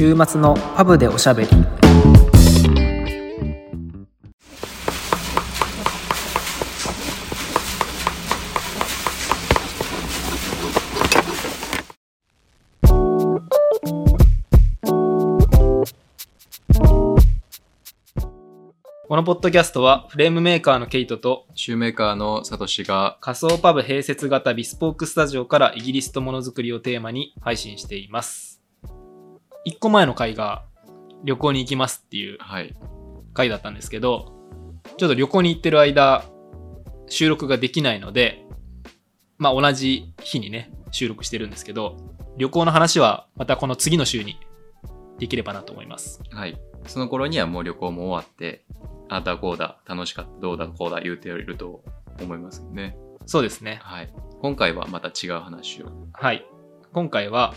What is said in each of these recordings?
週末のパブでおしゃべりこのポッドキャストはフレームメーカーのケイトとシューメーカーのサトシが仮想パブ併設型ビスポークスタジオからイギリスとものづくりをテーマに配信しています。一個前の回が旅行に行きますっていうはい回だったんですけど、ちょっと旅行に行ってる間、収録ができないので、まあ同じ日にね、収録してるんですけど、旅行の話はまたこの次の週にできればなと思います。はいその頃にはもう旅行も終わってああだこうだ楽しかったどうだこうだ言うていると思いますねそうですね。はい今回はまた違う話をはい。今回は、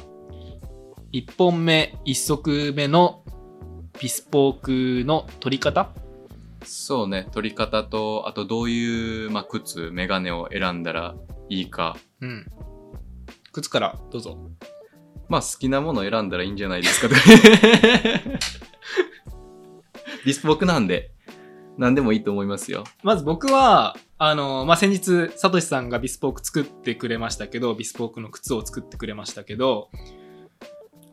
1本目、1足目のビスポークの取り方？そうね取り方とあとどういう、まあ、靴メガネを選んだらいいかうん。靴からどうぞ。まあ好きなものを選んだらいいんじゃないですかと ビスポークなんで何でもいいと思いますよまず僕は、あの、まあ、先日、サトシさんがビスポーク作ってくれましたけど、ビスポークの靴を作ってくれましたけど、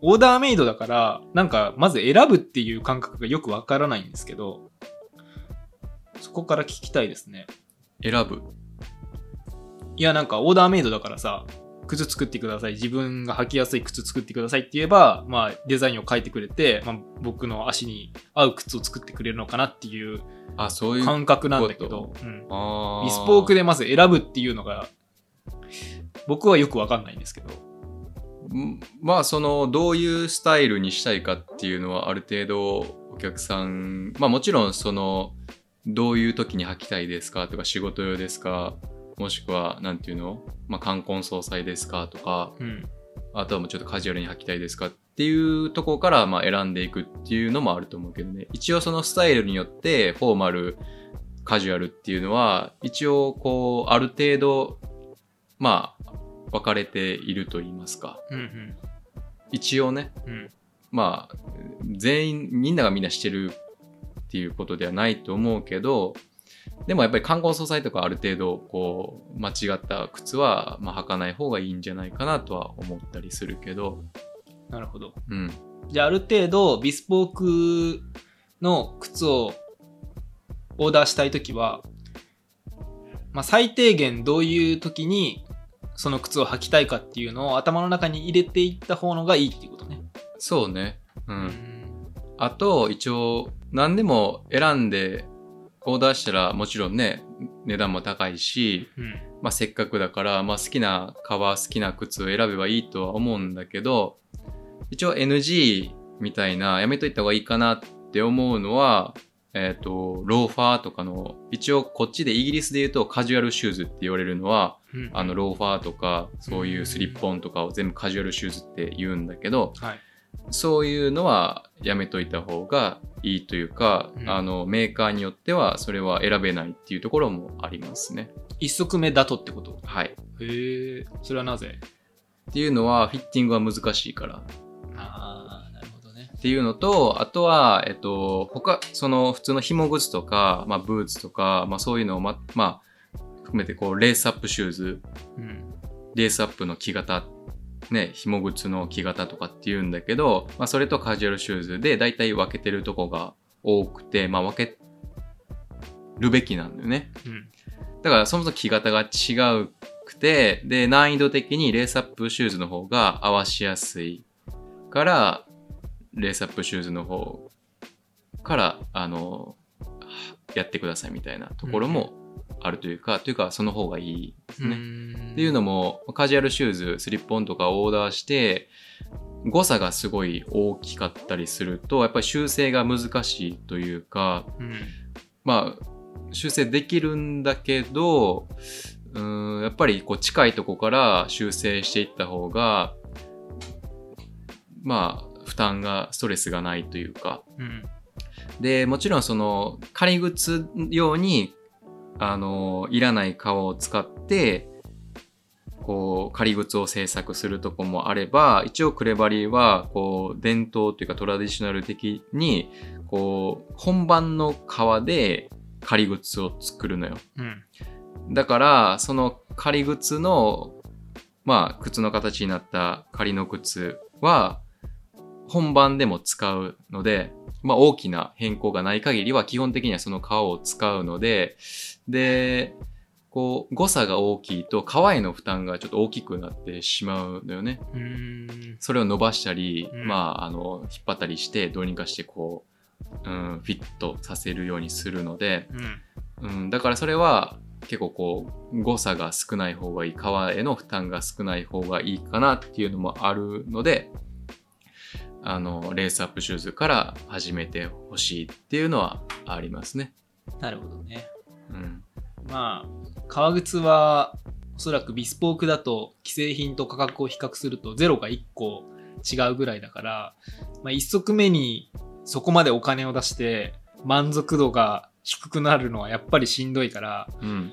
オーダーメイドだから、なんか、まず選ぶっていう感覚がよくわからないんですけど、そこから聞きたいですね。選ぶいや、なんか、オーダーメイドだからさ、靴作ってください。自分が履きやすい靴作ってくださいって言えば、まあ、デザインを書いてくれて、まあ、僕の足に合う靴を作ってくれるのかなっていうあそういう感覚なんだけど、うんあビスポークででまず選ぶっていうのが、僕はよくわかんないんですけど。まあそのどういうスタイルにしたいかっていうのはある程度お客さんまあもちろんそのどういう時に履きたいですかとか仕事用ですかもしくはなんていうのまあ冠婚葬祭ですかとかうん。あとはもうちょっとカジュアルに履きたいですかっていうところからまあ選んでいくっていうのもあると思うけどね一応そのスタイルによってフォーマルカジュアルっていうのは一応こうある程度まあ分かれていると言いますかうん一応ねうん。うん。まあ全員みんながみんなしてるっていうことではないと思うけどでもやっぱり冠婚葬祭とかある程度こう間違った靴は、まあ、履かない方がいいんじゃないかなとは思ったりするけどなるほど。うんじゃあ、ある程度、ビスポークの靴をオーダーしたいときは、まあ、最低限どういう時にその靴を履きたいかっていうのを頭の中に入れていった方のがいいっていうことね。そうねううんあと一応何でも選んでオーダーしたらもちろんね値段も高いしうん。まあ、せっかくだから、まあ、好きな革好きな靴を選べばいいとは思うんだけど一応 NG みたいなやめといた方がいいかなって思うのはえっ、とローファーとかの一応こっちでイギリスで言うとカジュアルシューズって言われるのはうん。あのローファーとかそういうスリッポンとかを全部カジュアルシューズって言うんだけどはい。そういうのはやめといた方がいいというか、うん。あのメーカーによってはそれは選べないっていうところもありますね。一足目だとってこと？はい。へえ、それはなぜ？っていうのはフィッティングは難しいから。っああ、なるほどね。ていうのとあとはえっと他その普通の紐靴とか、まあ、ブーツとか、まあ、そういうのをままあ含めてこうレースアップシューズうん。レースアップの木型ね紐靴の木型とかっていうんだけど、まあ、それとカジュアルシューズで大体分けてるとこが多くて、まあ、分けるべきなんだよねうん。だからそもそも木型が違うくて、で、難易度的にレースアップシューズの方が合わしやすいから、レースアップシューズの方から、あの、やってくださいみたいなところもあるというか、というかその方がいいですね。ねっていうのも、カジュアルシューズ、スリッポンとかオーダーして、誤差がすごい大きかったりすると、やっぱり修正が難しいというか、うん。まあ修正できるんだけどうーんやっぱりこう近いとこから修正していった方がまあ負担がストレスがないというかうん。でもちろんその仮靴用にあのいらない革を使ってこう仮靴を制作するとこもあれば一応クレバリーはこう伝統というかトラディショナル的にこう本番の革で仮靴を作るのようん。だからその仮靴のまあ靴の形になった仮の靴は本番でも使うのでまあ大きな変更がない限りは基本的にはその革を使うのででこう誤差が大きいと革への負担がちょっと大きくなってしまうのよね。それを伸ばしたり、うんまああの引っ張ったりしてどうにかしてこう、うん、フィットさせるようにするので、うん。うん、だからそれは結構こう誤差が少ない方がいい革への負担が少ない方がいいかなっていうのもあるのであのレースアップシューズから始めてほしいっていうのはありますね。なるほどね。うんまあ、革靴は、おそらくビスポークだと、既製品と価格を比較すると、ゼロが1個違うぐらいだから、まあ、1足目にそこまでお金を出して、満足度が低くなるのはやっぱりしんどいから、うん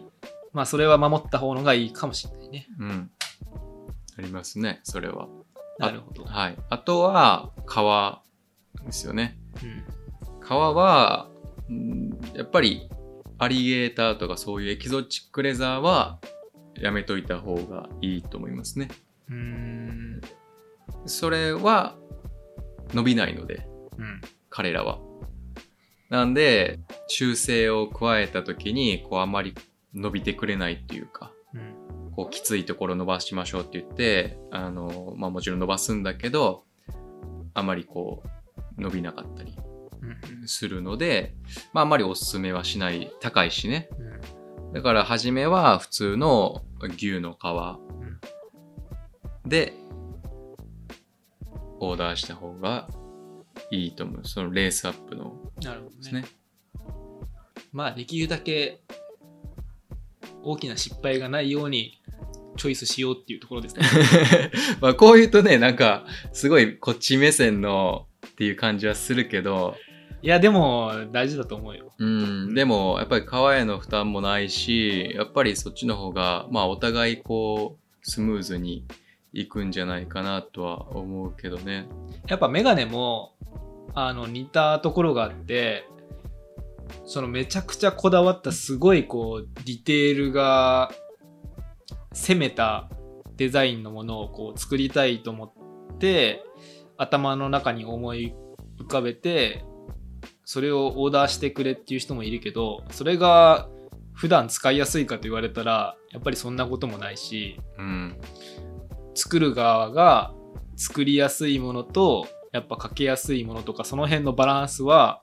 まあ、それは守った方のがいいかもしれないね。うん、ありますねそれは。なるほど。はい、あとは革ですよね。うん。革はうんやっぱりアリゲーターとかそういうエキゾチックレザーはやめといた方がいいと思いますね。うーん。それは伸びないのでうん。彼らは。なんで修正を加えた時にこうあんまり伸びてくれないっていうかうん。こうきついところ伸ばしましょうって言ってあの、まあ、もちろん伸ばすんだけどあまりこう伸びなかったりうん。するので、まあ、あんまりおすすめはしない高いしねうん。だから初めは普通の牛の皮でオーダーした方がいいと思うそのレースアップのなるほどですねね。まあ、できるだけ大きな失敗がないようにチョイスしようっていうところですね。まあこう言うとねなんかすごいこっち目線のっていう感じはするけどいや、でも大事だと思うよ。うんでもやっぱり皮への負担もないしやっぱりそっちの方がまあお互いこうスムーズにいくんじゃないかなとは思うけどねやっぱメガネもあの似たところがあってそのめちゃくちゃこだわったすごいこうディテールが攻めたデザインのものをこう作りたいと思って頭の中に思い浮かべてそれをオーダーしてくれっていう人もいるけどそれが普段使いやすいかと言われたらやっぱりそんなこともないしうん。作る側が作りやすいものとやっぱかけやすいものとかその辺のバランスは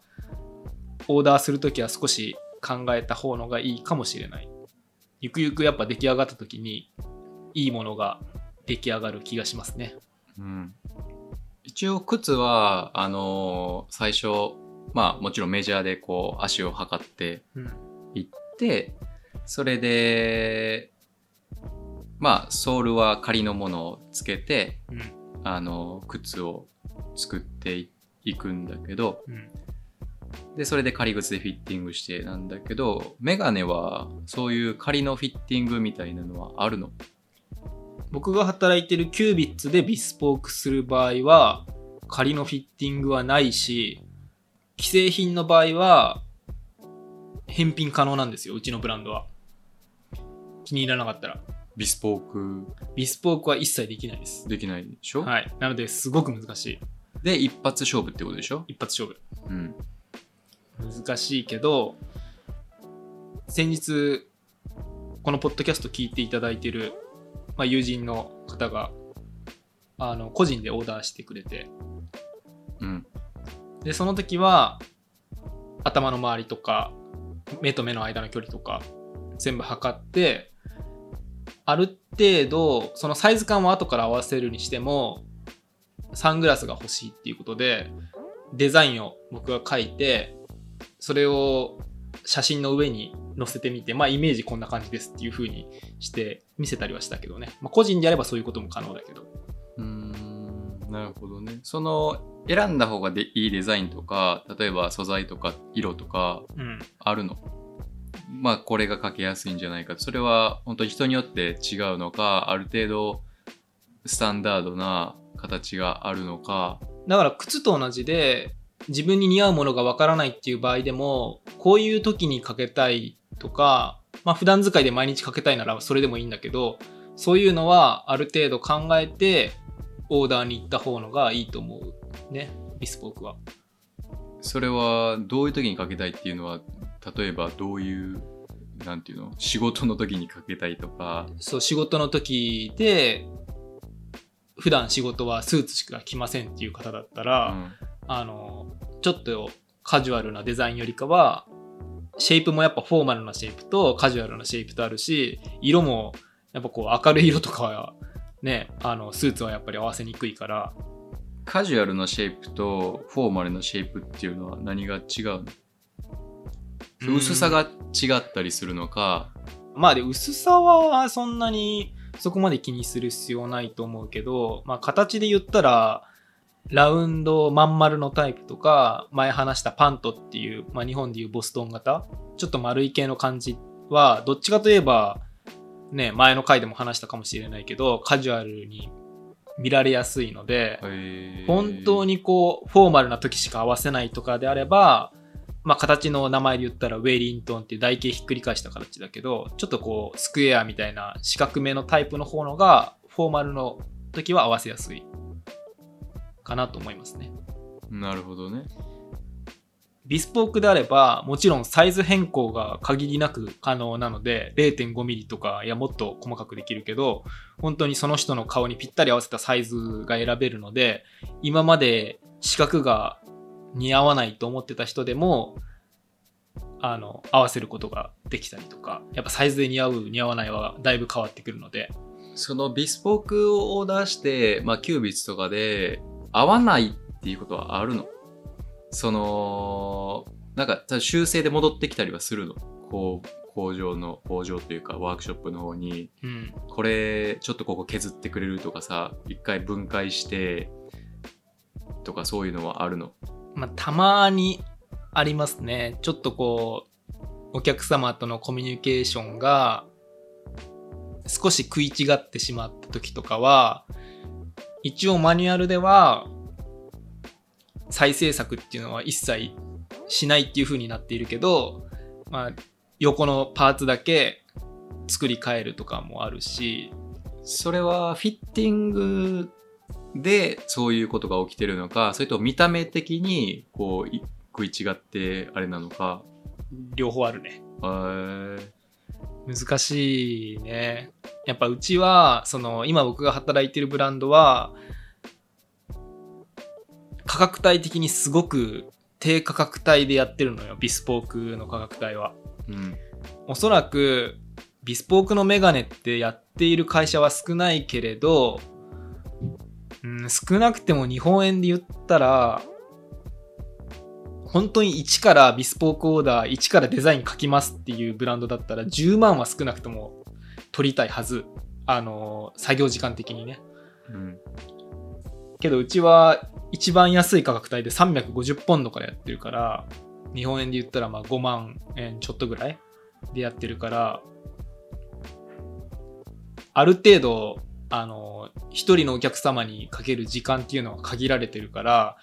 オーダーするときは少し考えた方のがいいかもしれないゆくゆくやっぱ出来上がった時にいいものが出来上がる気がしますね。うん。一応靴はあのー最初まあもちろんメジャーでこう足を測ってうん。いってそれでまあソールは仮のものをつけてうん。あの靴を作っていいくんだけどうんでそれで仮靴でフィッティングしてなんだけどメガネはそういう仮のフィッティングみたいなのはあるの？僕が働いてるキュービッツでビスポークする場合は仮のフィッティングはないし既製品の場合は返品可能なんですようちのブランドは気に入らなかったらビスポーク？ビスポークは一切できないです。できないでしょ、はい。なので、すごく難しい。で一発勝負ってことでしょ？一発勝負。うん難しいけど、先日、このポッドキャスト聞いていただいている、まあ、友人の方が、あの、個人でオーダーしてくれて、うん。で、その時は、頭の周りとか、目と目の間の距離とか、全部測って、ある程度、そのサイズ感は後から合わせるにしても、サングラスが欲しいっていうことで、デザインを僕が書いて、それを写真の上に載せてみて、まあイメージこんな感じですっていう風にして見せたりはしたけどね。まあ個人であればそういうことも可能だけど。うーんなるほどねその選んだ方がでいいデザインとか例えば素材とか色とかうん。あるの？まあこれがかけやすいんじゃないかそれは本当に人によって違うのかある程度スタンダードな形があるのかだから靴と同じで自分に似合うものがわからないっていう場合でもこういう時にかけたいとかまあ普段使いで毎日かけたいならそれでもいいんだけどそういうのはある程度考えてオーダーに行った方のがいいと思う。ね。ビスポークは。それはどういう時にかけたいっていうのは例えばどういうなんていうの？仕事の時にかけたいとか。そう仕事の時で普段仕事はスーツしか着ませんっていう方だったら、うんあのちょっとカジュアルなデザインよりかはシェイプもやっぱフォーマルなシェイプとカジュアルなシェイプとあるし色もやっぱこう明るい色とかはねあのスーツはやっぱり合わせにくいから。カジュアルなシェイプとフォーマルなシェイプっていうのは何が違うの？うん。薄さが違ったりするのか、まあで薄さはそんなにそこまで気にする必要ないと思うけど、まあ形で言ったら、ラウンドまん丸のタイプとか、前話したパントっていう、まあ日本でいうボストン型、ちょっと丸い系の感じは、どっちかといえば、ね、前の回でも話したかもしれないけど、カジュアルに見られやすいので、本当にこう、フォーマルな時しか合わせないとかであれば、まあ形の名前で言ったらウェリントンっていう台形ひっくり返した形だけど、ちょっとこう、スクエアみたいな四角めのタイプの方のが、フォーマルの時は合わせやすいかなと思いますね。なるほどねビスポークであれば、もちろんサイズ変更が限りなく可能なので、0.5ミリとか、いやもっと細かくできるけど、本当にその人の顔にぴったり合わせたサイズが選べるので、今まで四角が似合わないと思ってた人でも、あの、合わせることができたりとか、やっぱサイズで似合う、似合わないはだいぶ変わってくるので、そのビスポークをオーダーして、まあ、キュービッツとかで合わないっていうことはあるの？そのなんか修正で戻ってきたりはするの？こう工場の工場というかワークショップの方にうん。これちょっとここ削ってくれるとかさ一回分解してとかそういうのはあるの？まあ、たまにありますね。ちょっとこう、お客様とのコミュニケーションが少し食い違ってしまった時とかは、一応マニュアルでは再制作っていうのは一切しないっていう風になっているけど、まあ、横のパーツだけ作り変えるとかもあるし、それはフィッティングでそういうことが起きてるのかそれとも見た目的にこうい食い違ってあれなのか両方あるね。難しいね。やっぱうちは、その、今僕が働いてるブランドは、価格帯的にすごく低価格帯でやってるのよ。ビスポークの価格帯は。うんおそらく、ビスポークのメガネってやっている会社は少ないけれど、うん、少なくても日本円で言ったら、本当に1からビスポークオーダー、1からデザイン書きますっていうブランドだったら10万は少なくとも取りたいはず。あの、作業時間的にね。うんけどうちは一番安い価格帯で350ポンドからやってるから、日本円で言ったらまあ5万円ちょっとぐらいでやってるから、ある程度、あの、一人のお客様にかける時間っていうのは限られてるから、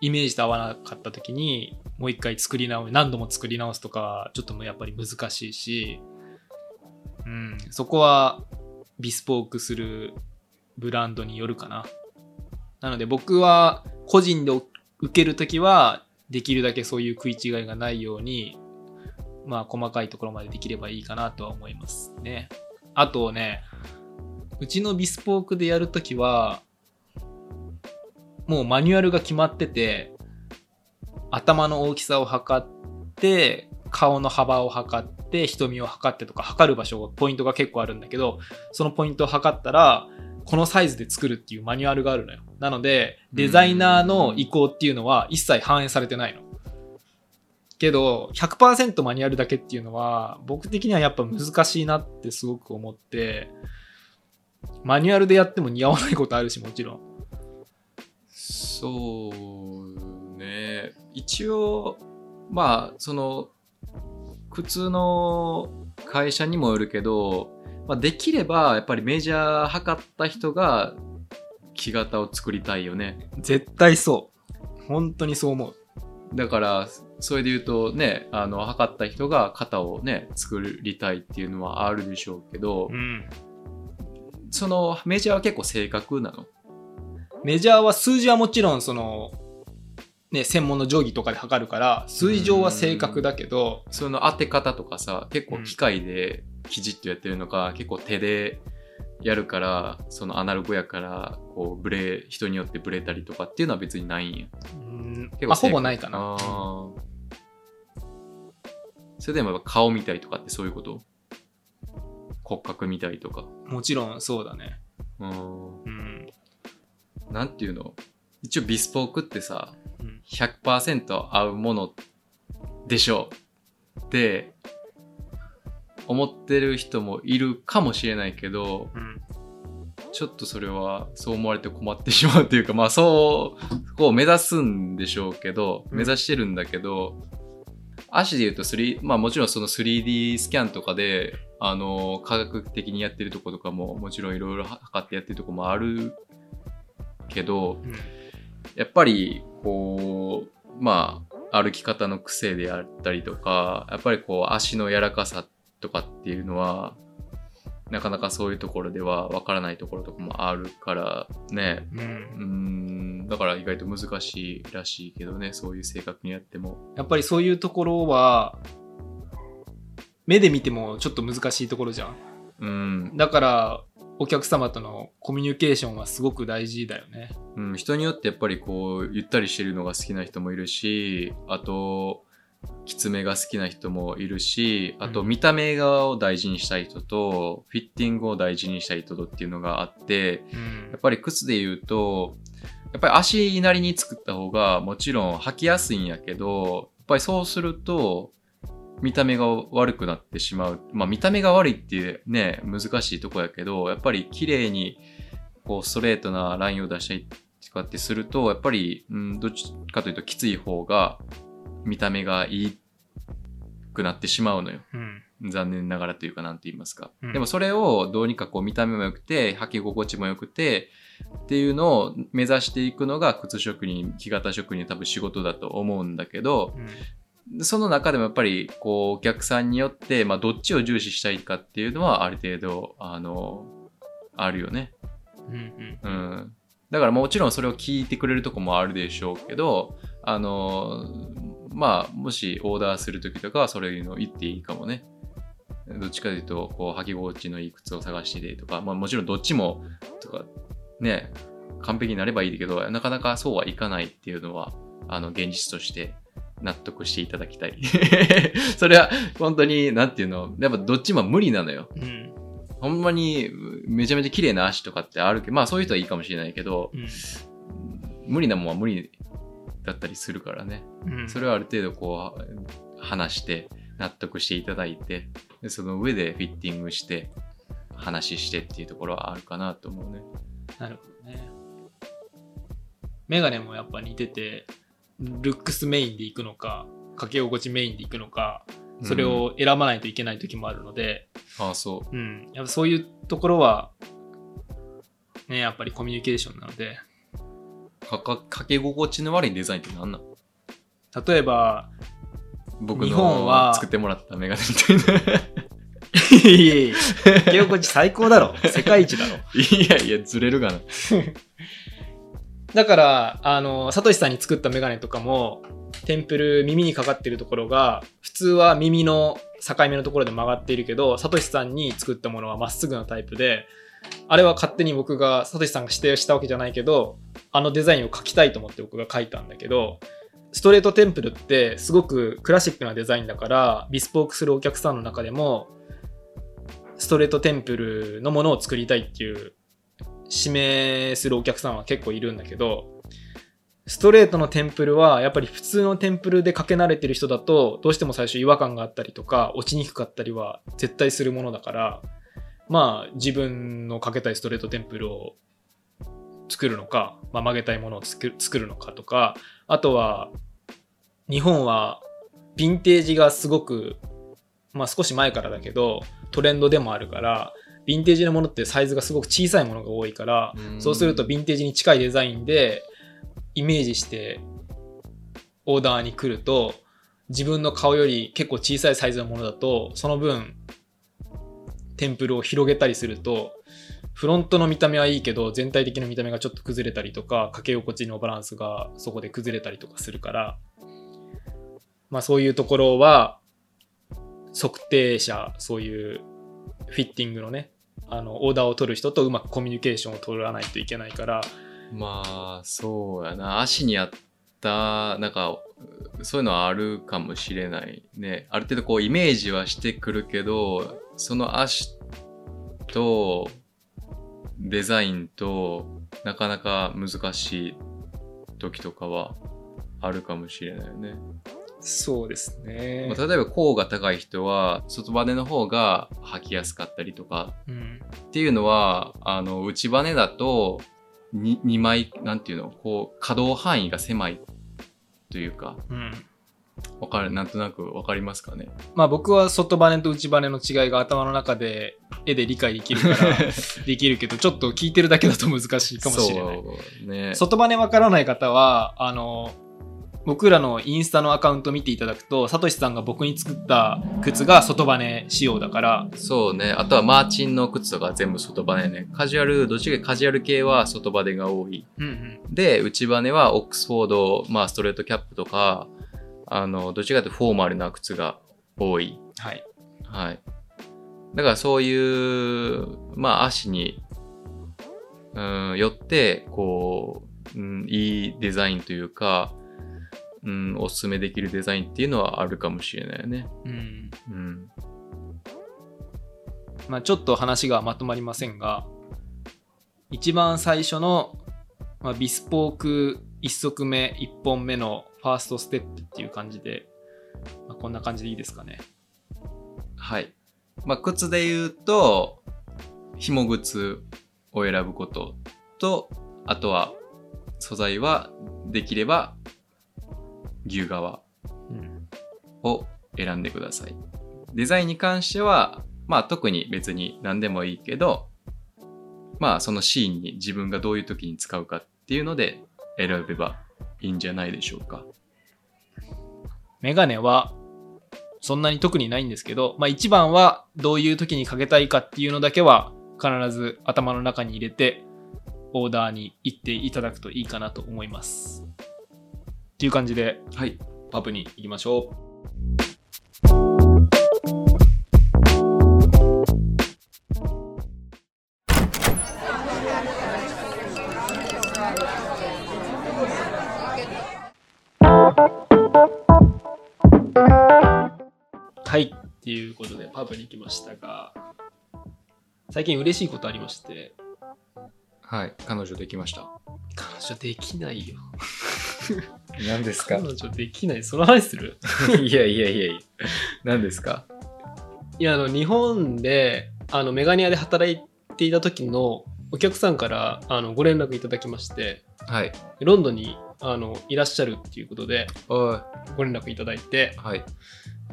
イメージと合わなかった時に、もう一回作り直す、何度も作り直すとか、ちょっともやっぱり難しいし、うん、そこはビスポークするブランドによるかな。なので僕は個人で受けるときは、できるだけそういう食い違いがないように、まあ細かいところまでできればいいかなとは思いますね。あとね、うちのビスポークでやるときは、もうマニュアルが決まってて、頭の大きさを測って、顔の幅を測って、瞳を測ってとか、測る場所、ポイントが結構あるんだけど、そのポイントを測ったら、このサイズで作るっていうマニュアルがあるのよ。なので、デザイナーの意向っていうのは一切反映されてないの。けど、100%マニュアルだけっていうのは、僕的にはやっぱ難しいなってすごく思って、マニュアルでやっても似合わないことあるし、もちろん。そうね。一応まあその靴の会社にもよるけど、まあ、できればやっぱりメジャー測った人が木型を作りたいよね。絶対そう。本当にそう思う。だからそれで言うとねあの測った人が型をね作りたいっていうのはあるでしょうけど、うん。そのメジャーは結構正確なのメジャーは数字はもちろんそのね専門の定規とかで測るから数字上は正確だけどその当て方とかさ結構機械できちっとやってるのか、結構手でやるからそのアナログやからこうブレ人によってブレたりとかっていうのは別にないんや。うん。結構まあほぼないかな。それでもやっぱ顔見たりとかってそういうこと？骨格見たりとか。もちろんそうだね。うん。うんなんていうの？一応ビスポークってさうん。100%合うものでしょ。うって思ってる人もいるかもしれないけどうん。ちょっとそれはそう思われて困ってしまうというか まあそうこう目指すんでしょうけどうん。目指してるんだけど、足で言うと3まあもちろんその 3D スキャンとかであの科学的にやってるとことかももちろんいろいろ測ってやってるとこもあるけどうん。やっぱりこうまあ歩き方の癖であったりとかやっぱりこう足の柔らかさとかっていうのはなかなかそういうところではわからないところとかもあるからね。うん。ん。だから意外と難しいらしいけどねそういう正確にやっても。やっぱりそういうところは目で見てもちょっと難しいところじゃん。うん、だからお客様とのコミュニケーションはすごく大事だよね。うん、人によってやっぱりこうゆったりしてるのが好きな人もいるしあときつめが好きな人もいるしあとうん。見た目側を大事にしたい人と、フィッティングを大事にしたい人とっていうのがあってうん。やっぱり靴で言うとやっぱり足なりに作った方がもちろん履きやすいんやけどやっぱりそうすると見た目が悪くなってしまう。まあ見た目が悪いってね難しいとこやけどやっぱり綺麗にこうストレートなラインを出したりとかってするとやっぱり、うん、どっちかというときつい方が見た目がいいくなってしまうのよ。うん。残念ながらというかなんて言いますか、うん。でもそれをどうにかこう見た目も良くて履き心地も良くてっていうのを目指していくのが靴職人木型職人多分仕事だと思うんだけどうんその中でもやっぱりこうお客さんによって、まあ、どっちを重視したいかっていうのはある程度あのあるよね。うんうん、だからもちろんそれを聞いてくれるとこもあるでしょうけどあのまあもしオーダーする時とかはそれの言っていいかもね。どっちかというとこう履き心地のいい靴を探しててとか、まあ、もちろんどっちもとかね完璧になればいいけどなかなかそうはいかないっていうのはあの現実として納得していただきたい。それは本当に何ていうの？やっぱどっちも無理なのよ。うんうんほんまにめちゃめちゃ綺麗な足とかってあるけど、まあそういう人はいいかもしれないけど、うん無理なもんは無理だったりするからね。うんそれはある程度こう話して納得していただいて、でその上でフィッティングして話してっていうところはあるかなと思うね。なるほどねメガネもやっぱ似ててルックスメインでいくのかかけ心地メインでいくのかそれを選ばないといけない時もあるので、うん、ああ、そうん、やっぱそういうところはねやっぱりコミュニケーションなのでう。かかかけ心地の悪いデザインって何なの？例えば僕日本のは作ってもらったメガネみたいな。いやいやいやかけ心地最高だろ世界一だろ いやいや、ずれるがな。だから、あの、サトシさんに作ったメガネとかも、テンプル耳にかかってるところが、普通は耳の境目のところで曲がっているけど、サトシさんに作ったものはまっすぐなタイプで、あれは勝手に僕が、サトシさんが指定したわけじゃないけど、あのデザインを描きたいと思って僕が描いたんだけど、ストレートテンプルってすごくクラシックなデザインだから、ビスポークするお客さんの中でも、ストレートテンプルのものを作りたいっていう指名するお客さんは結構いるんだけど、ストレートのテンプルはやっぱり普通のテンプルでかけ慣れてる人だとどうしても最初違和感があったりとか落ちにくかったりは絶対するものだからまあ自分のかけたいストレートテンプルを作るのか、まあ、曲げたいものを作るのかとかあとは日本はヴィンテージがすごくまあ少し前からだけど、トレンドでもあるから、ヴィンテージのものってサイズがすごく小さいものが多いから、うん。そうするとヴィンテージに近いデザインでイメージしてオーダーに来ると自分の顔より結構小さいサイズのものだとその分テンプルを広げたりするとフロントの見た目はいいけど全体的な見た目がちょっと崩れたりとかかけ心地のバランスがそこで崩れたりとかするからまあそういうところは測定者そういうフィッティングのねあのオーダーを取る人とうまくコミュニケーションを取らないといけないから。まあそうやな。足に合ったなんかそういうのはあるかもしれないね。ある程度こうイメージはしてくるけどその足とデザインとなかなか難しい時とかはあるかもしれないよね。そうですね。まあ、例えば甲が高い人は外バネの方が履きやすかったりとかうんっていうのはあの内バネだと 2, 2枚なんていうのこう可動範囲が狭いというかうんわかるなんとなくわかりますかね？まあ僕は外バネと内バネの違いが頭の中で絵で理解できるから できるけどちょっと聞いてるだけだと難しいかもしれない。ね。外バネわからない方はあの僕らのインスタのアカウント見ていただくとサトシさんが僕に作った靴が外バネ仕様だからそうね。あとはマーチンの靴とか全部外バネね。カジュアルどっちかカジュアル系は外バネが多い。うんうん。で内バネはオックスフォード、まあ、ストレートキャップとかあのどっちかというとフォーマルな靴が多い。はい。はい。だからそういう、まあ足に、うん、よって、こう、うん、いいデザインというか、うん、おすすめできるデザインっていうのはあるかもしれないよね。うんうん。まあ、ちょっと話がまとまりませんが一番最初の、まあ、ビスポーク1足目1本目のファーストステップっていう感じで、まあ、こんな感じでいいですかねはい。まあ靴で言うと、紐靴を選ぶことと、あとは素材はできれば牛革うんを選んでください。デザインに関しては、まあ特に別に何でもいいけど、まあそのシーンに自分がどういう時に使うかっていうので選べばいいんじゃないでしょうか。メガネはそんなに特にないんですけど、まあ、一番はどういう時にかけたいかっていうのだけは必ず頭の中に入れてオーダーに行っていただくといいかなと思います。っていう感じではい。パブに行きましょう。はい。っていうことでパブに行きましたが、最近嬉しいことありまして、はい。彼女できました。彼女できないよ。何です彼女できない？その話する？いやいやいやいや。何ですか？いや、あの、日本で、あの、メガニアで働いていた時のお客さんから、あの、ご連絡いただきまして、はい。ロンドンに、あの、いらっしゃるっていうことで。ご連絡いただいて、はい。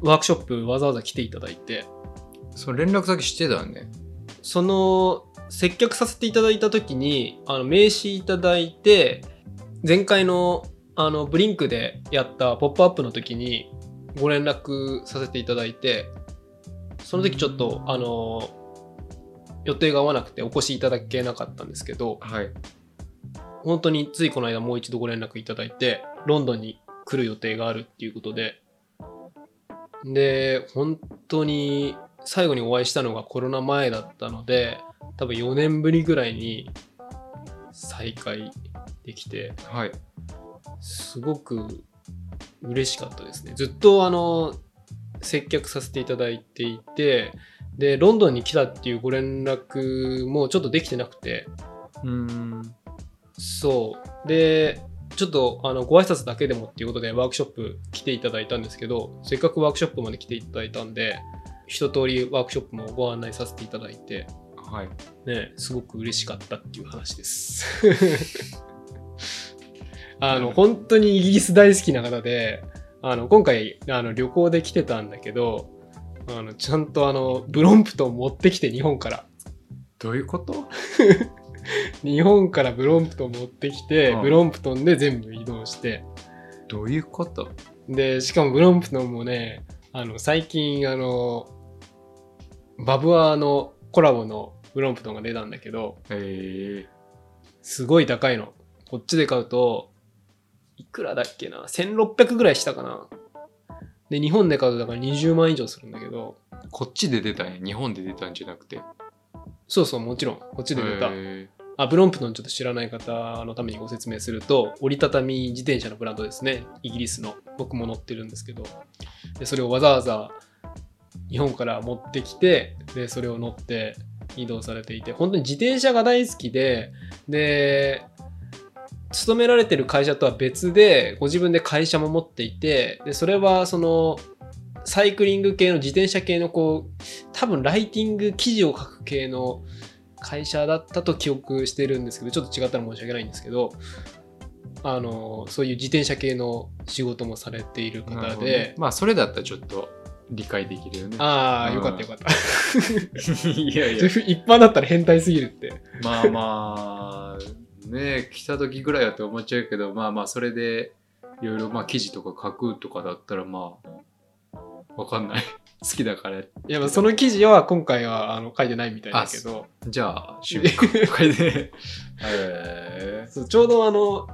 ワークショップわざわざ来ていただいて、その連絡先知ってたね？その、接客させていただいた時に、あの、名刺いただいて、前回の、あの、ブリンクでやったポップアップの時に、ご連絡させていただいて、その時ちょっと、あの、予定が合わなくてお越しいただけなかったんですけど、はい。本当についこの間もう一度ご連絡いただいて、ロンドンに来る予定があるっていうことで、で、本当に最後にお会いしたのがコロナ前だったので、多分4年ぶりぐらいに再会できて、はい。すごく嬉しかったですね。ずっとあの、接客させていただいていて、で、ロンドンに来たっていうご連絡もちょっとできてなくて、うーん。そう。で、ちょっとあのご挨拶だけでもっていうことでワークショップ来ていただいたんですけど、せっかくワークショップまで来ていただいたんで、一通りワークショップもご案内させていただいて、はい。ね、すごく嬉しかったっていう話です。あの、本当にイギリス大好きな方で、あの、今回、あの、旅行で来てたんだけど、あのちゃんとあのブロンプトン持ってきて日本から。どういうこと？日本からブロンプトン持ってきて、うん。ブロンプトンで全部移動して。どういうこと？でしかもブロンプトンもねあの最近あのバブアーのコラボのブロンプトンが出たんだけどえすごい高いの。こっちで買うといくらだっけな？1600ぐらいしたかな？で日本で買うとだから20万以上するんだけど。ー、こっちで出たんや？日本で出たんじゃなくて？そうそうもちろん。こっちで出た、えあブロンプトンちょっと知らない方のためにご説明すると折りたたみ自転車のブランドですね。イギリスの。僕も乗ってるんですけど。でそれをわざわざ日本から持ってきてでそれを乗って移動されていて。本当に自転車が大好きでで勤められてる会社とは別でご自分で会社も持っていてでそれはそのサイクリング系の自転車系のこう多分ライティング記事を書く系の会社だったと記憶してるんですけどちょっと違ったら申し訳ないんですけどあのそういう自転車系の仕事もされている方ほどね。で、まあそれだったらちょっと理解できるよね。ああうん。よかったよかった。いやい 一般だったら変態すぎるって。まあまあね来た時ぐらいやって思っちゃうけどまあまあそれでいろいろまあ記事とか書くとかだったらまあわかんない。好きだから。いやまあその記事は今回はあの書いてないみたいだけど。じゃあ趣味会で。えそうちょうどあの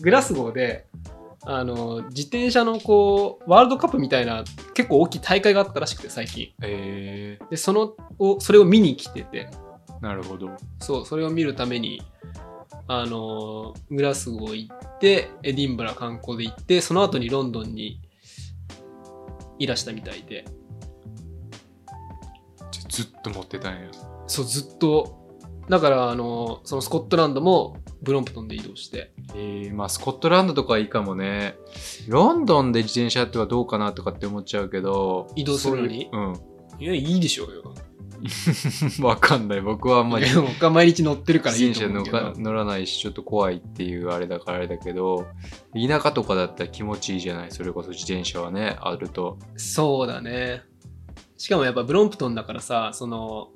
グラスゴーであの自転車のこうワールドカップみたいな結構大きい大会があったらしくて最近。ー、えでそのをそれを見に来てて。ー、なるほど。そうそれを見るためにあのグラスゴー行ってエディンバラ観光で行ってその後にロンドンにいらしたみたいで。じゃあずっと持ってたんや。そうずっと。だからあのそのスコットランドもブロンプトンで移動して。えー、まあスコットランドとかいいかもね。ロンドンで自転車やってはどうかなとかって思っちゃうけど移動するのに？うん。いやいいでしょうよ わかんない。僕はあんまり僕は毎日乗ってるからいい自転車乗と思うけど。か乗らないしちょっと怖いっていうあれだからあれだけど田舎とかだったら気持ちいいじゃない？それこそ自転車はねあると。そうだね。しかもやっぱブロンプトンだからさその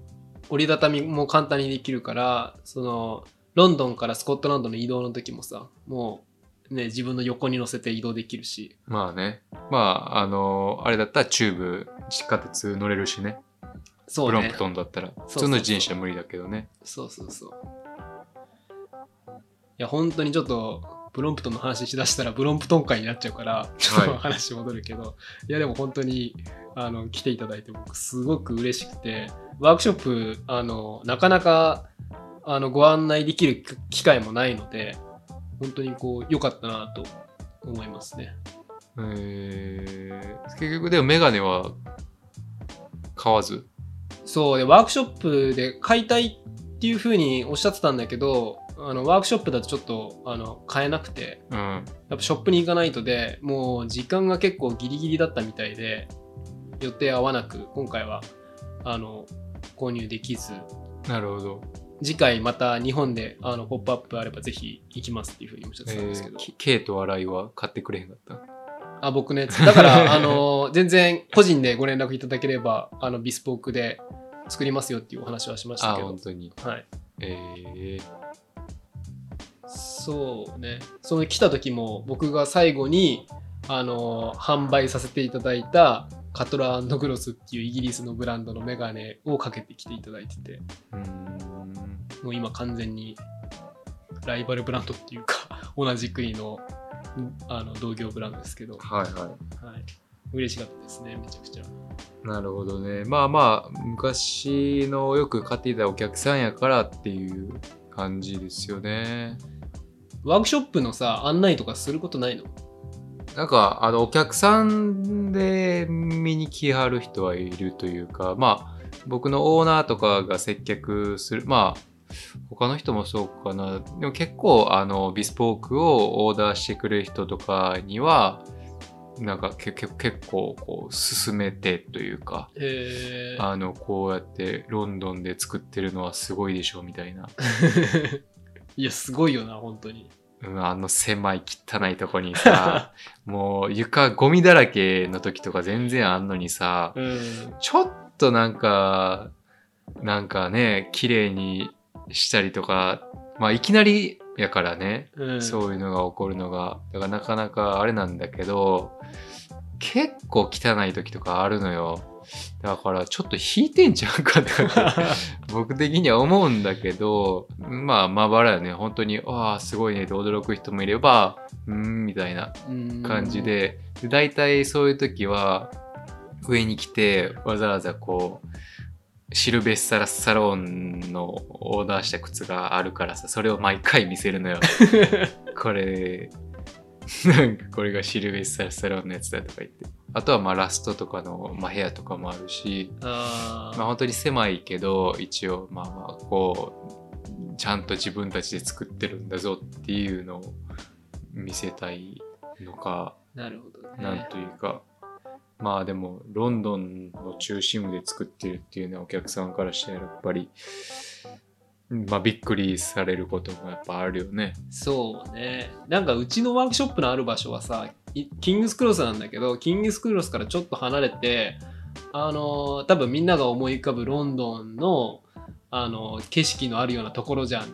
折りたたみも簡単にできるからそのロンドンからスコットランドの移動の時もさもうね自分の横に乗せて移動できるし。まあね。まああのあれだったらチューブ地下鉄乗れるしねそうね。ブロンプトンだったら。普通の自転車無理だけどね。そうそうそう。いや本当にちょっとブロンプトンの話しだしたらブロンプトン会になっちゃうからちょっとはい。話戻るけど、い、やでも本当にあの来ていただいて僕すごく嬉しくてワークショップあのなかなかあのご案内できる機会もないので本当にこう良かったなと思いますね。えー、結局でもメガネは買わず？そうでワークショップで買いたいっていう風におっしゃってたんだけどあのワークショップだとちょっとあの買えなくて。うん。やっぱショップに行かないとでもう時間が結構ギリギリだったみたいで予定合わなく今回はあの購入できず。なるほど、次回また日本であのポップアップあればぜひ行きますっていうふうにおっしゃってえたんですけど、ー、きケイと笑いは買ってくれへんかった？あ僕ね。だから あの全然個人でご連絡いただければあのビスポークで作りますよっていうお話はしましたあけど。本当に。はい。えー、そうね。その来た時も僕が最後にあの販売させていただいたカトラーグロスっていうイギリスのブランドのメガネをかけてきていただいてて。もう今完全にライバルブランドっていうか同じ国のあの同業ブランドですけど、はいはい。はい、嬉しかったですねめちゃくちゃ。なるほどね。まあまあ、昔のよく買っていたお客さんやからっていう感じですよね。ワークショップのさ案内とかすることないの？なんか、あの、お客さんで見に来はる人はいるというか、まあ、僕のオーナーとかが接客する、まあ、他の人もそうかな。でも結構、あの、ビスポークをオーダーしてくれる人とかには、なんか結構こう進めてというか、へえあの、こうやってロンドンで作ってるのはすごいでしょみたいな。いやすごいよな本当にうん、あの狭い汚いとこにさ、もう床ゴミだらけの時とか全然あんのにさ、うん。ちょっとなんか、なんかね、綺麗にしたりとか、まあいきなりやからね、うん。そういうのが起こるのが、だからなかなかあれなんだけど、結構汚い時とかあるのよ。だからちょっと引いてんじゃんかって 僕的には思うんだけど、まあまばらよね。本当に、ああ、すごいねって驚く人もいれば、うーん、みたいな感じで、で大体そういう時は、上に来て、わざわざこう、シルベッサラサロンのオーダーした靴があるからさ、それを毎回見せるのよ。これ、なんかこれがシルベッサラサロンのやつだとか言って。あとはまあラストとかの、まあ、部屋とかもあるし、あまあ本当に狭いけど、一応まあまあこう、ちゃんと自分たちで作ってるんだぞっていうのを見せたいのか、あ、なるほどね。なんというか、まあでも、ロンドンの中心部で作ってるっていうのはお客さんからしたらやっぱり、まあびっくりされることもやっぱあるよね。そうね。なんかうちのワークショップのある場所はさ、キングスクロスなんだけど、キングスクロスからちょっと離れて、あの多分みんなが思い浮かぶロンドンの、あの景色のあるようなところじゃ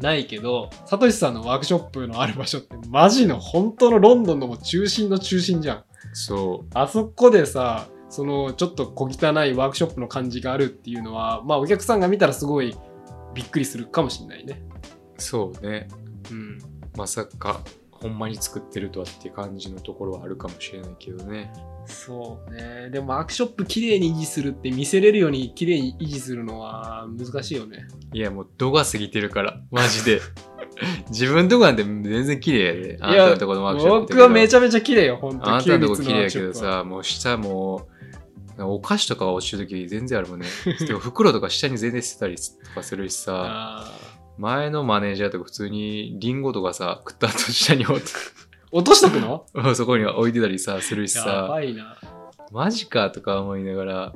ないけど、サトシさんのワークショップのある場所ってマジの本当のロンドンの中心の中心じゃん。そあそこでさ、そのちょっと小汚いワークショップの感じがあるっていうのは、まあお客さんが見たらすごいびっくりするかもしれないね。う、そうね。うん。まさか、ほんまに作ってるとはっていう感じのところはあるかもしれないけどね。そうね。でもワークショップ綺麗に維持するって見せれるように綺麗に維持するのは難しいよね。いや、もう度が過ぎてるから、マジで。自分のとこなんて全然綺麗やで。あなたのとこのワークショップ僕はめちゃゃめちゃ綺麗よ、本当あなたのとこ綺麗やけどさ、もう下もう、お菓子とかが落ちるとき全然あるもんね。でも袋とか下に全然捨てたりとかするしさ、あ前のマネージャーとか普通にリンゴとかさ、食った後下に落としとくの？そこには置いてたりさ、するしやさ、ばいな。マジかとか思いながら、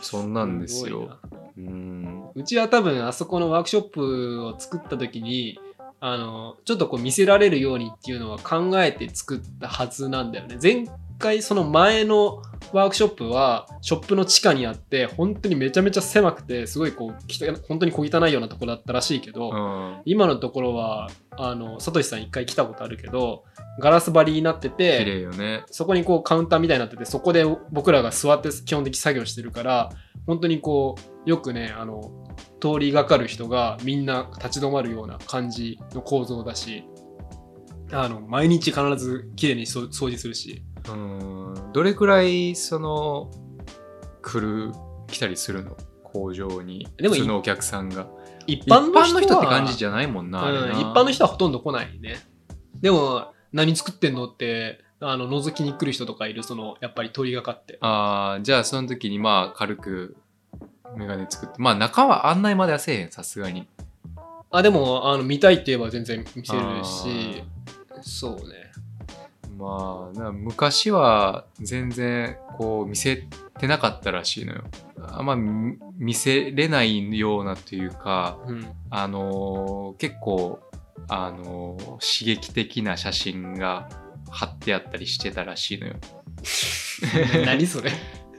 そんなんですよ。うん。うちは多分あそこのワークショップを作った時に、あの、ちょっとこう見せられるようにっていうのは考えて作ったはずなんだよね。前回その前のワークショップはショップの地下にあって本当にめちゃめちゃ狭くてすごいこう本当に小汚いようなとこだったらしいけど、うん。今のところはあのサトシさん一回来たことあるけどガラス張りになって綺て麗よね。そこにこうカウンターみたいになっててそこで僕らが座って基本的に作業してるから本当にこうよくねあの通りがかる人がみんな立ち止まるような感じの構造だしあの毎日必ず綺麗にそ掃除するしうん。どれくらい、その、来る、来たりするの？工場に。でも普通のお客さんが。一一般般の人って感じじゃないもんな。うん、な一般の人はほとんど来ないねでも何作ってんのってあの覗きに来る人とかいるそのやっぱり通りがかってああ、じゃあその時にまあ軽くメガネ作って。まあ中は案内まではせえへん、さすがに。あでもあの見たいって言えば全然見せるしそうねまあ、な昔は全然こう見せてなかったらしいのよ。あんま見見せれないようなというか、うんあのー結構、あのー刺激的な写真が貼ってあったりしてたらしいのよ。何それ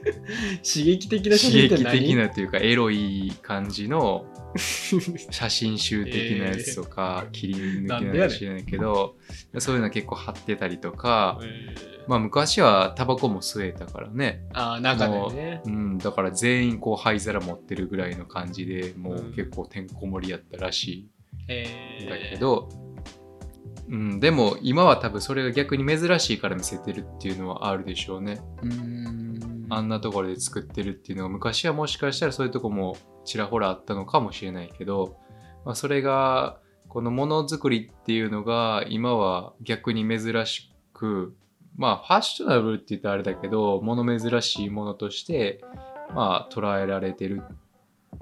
刺激的な写刺激真って何？的なというかエロい感じの 写真集的なやつとか、切り抜きなのかもしれないけどそういうの結構貼ってたりとか、えー。まあ昔はタバコも吸えたからね、あー中でね。うん、だから全員こう灰皿持ってるぐらいの感じでもううん。結構てんこ盛りやったらしえー。いんだけど、うん、でも今は多分それが逆に珍しいから見せてるっていうのはあるでしょうね。うーん。あんなところで作ってるっていうのが昔はもしかしたらそういうとこもちらほらあったのかもしれないけど、まあ、それがこのものづくりっていうのが今は逆に珍しくまあファッショナブルって言ったらあれだけど物珍しいものとしてまあ捉えられてる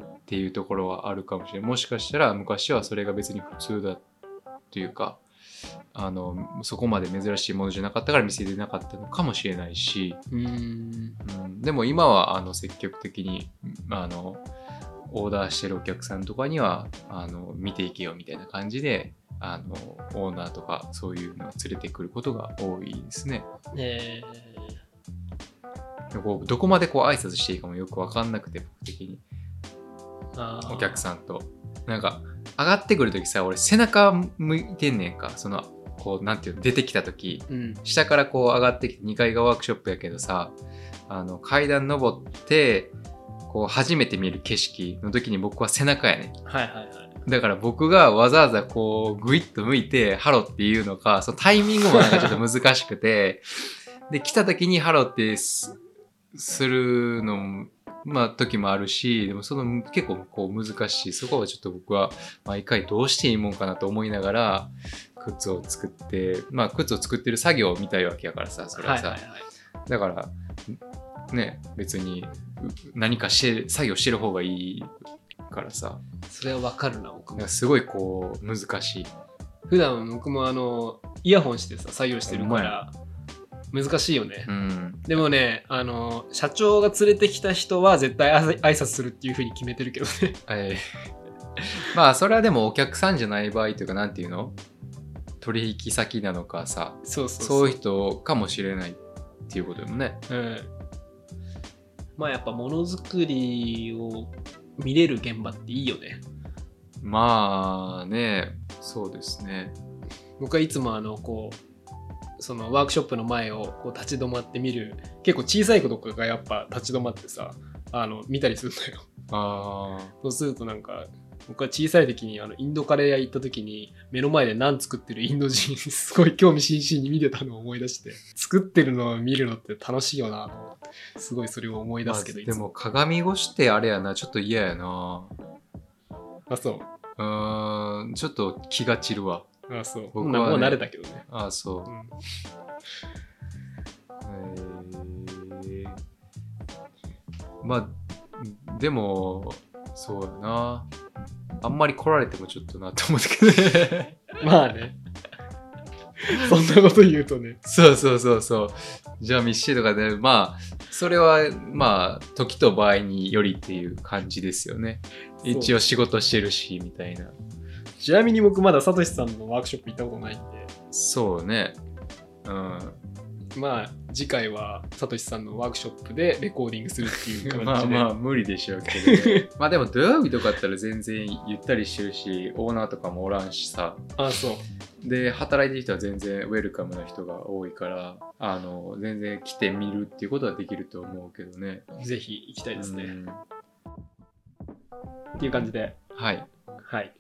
っていうところはあるかもしれない。もしかしたら昔はそれが別に普通だというかあのそこまで珍しいものじゃなかったから見せてなかったのかもしれないし、うん、でも今はあの積極的にあのオーダーしてるお客さんとかにはあの見ていけよみたいな感じであのオーナーとかそういうのを連れてくることが多いですね。えでこうどこまでこう挨拶していいかもよく分かんなくて僕的に。お客さんと。なんか上がってくる時さ俺背中向いてんねんか。そのこうなんていうの出てきた時。うん。下からこう上がってきて2階がワークショップやけどさあの階段登ってこう初めて見る景色の時に僕は背中やねはいはいはい。だから僕がわざわざこうグイッと向いてハロっていうのかそのタイミングもなんかちょっと難しくて。で来た時にハロってすするのもまあ時もあるしでもその結構こう難しいそこはちょっと僕は毎回どうしていいもんかなと思いながら靴を作ってまあ靴を作ってる作業を見たいわけやからさそれはさ、はいはいはい。だからね別にう何かして作業してる方がいいからさ。それはわかるな僕も。すごいこう難しい。普段僕もあのイヤホンしてさ作業してるから難しいよね、うん。でもねあの社長が連れてきた人は絶対あ挨拶するっていうふうに決めてるけどね。えーまあそれはでもお客さんじゃない場合というかなんていうの？取引先なのかさそうそう。そういう人かもしれないっていうことでもね。うん、まあやっぱものづくりを見れる現場っていいよね。まあねそうですね。僕はいつもあのこうそのワークショップの前をこう立ち止まって見る結構小さい子とかがやっぱ立ち止まってさあの見たりするんだよ。ああそうするとなんか僕は小さい時にあのインドカレー屋行った時に目の前でナン作ってるインド人 すごい興味津々に見てたのを思い出して作ってるのを見るのって楽しいよなすごいそれを思い出すけど、いつでも鏡越してあれやな。ちょっと嫌やな。あそう。うーん。ちょっと気が散るわ。あそう。僕はね。もう慣れたけどね、ああそう。うん。へー。まあでもそうやなあんまり来られてもちょっとなって思ったけどね。まあね。そんなこと言うとね。そうそうそうそう。じゃあミッシェとかでまあそれはまあ時と場合によりっていう感じですよね。一応仕事してるしみたいな。ちなみに僕まだサトシさんのワークショップ行ったことないんで。そうね。うんまあ次回はサトシさんのワークショップでレコーディングするっていう形で。まあまあ無理でしょうけど、ね、まあでも土曜日とかだったら全然ゆったりしてるしオーナーとかもおらんしさ。あそう。で働いてる人は全然ウェルカムな人が多いからあの全然来てみるっていうことはできると思うけどね。ぜひ行きたいですね、うん。っていう感じで。はい。はい。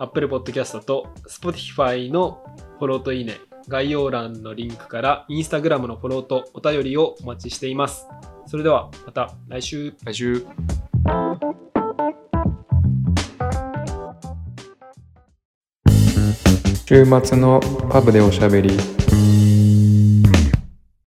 Apple Podcast と Spotify のフォローといいね、概要欄のリンクから Instagram のフォローとお便りをお待ちしています。それではまた来週。来週週末のパブでおしゃべり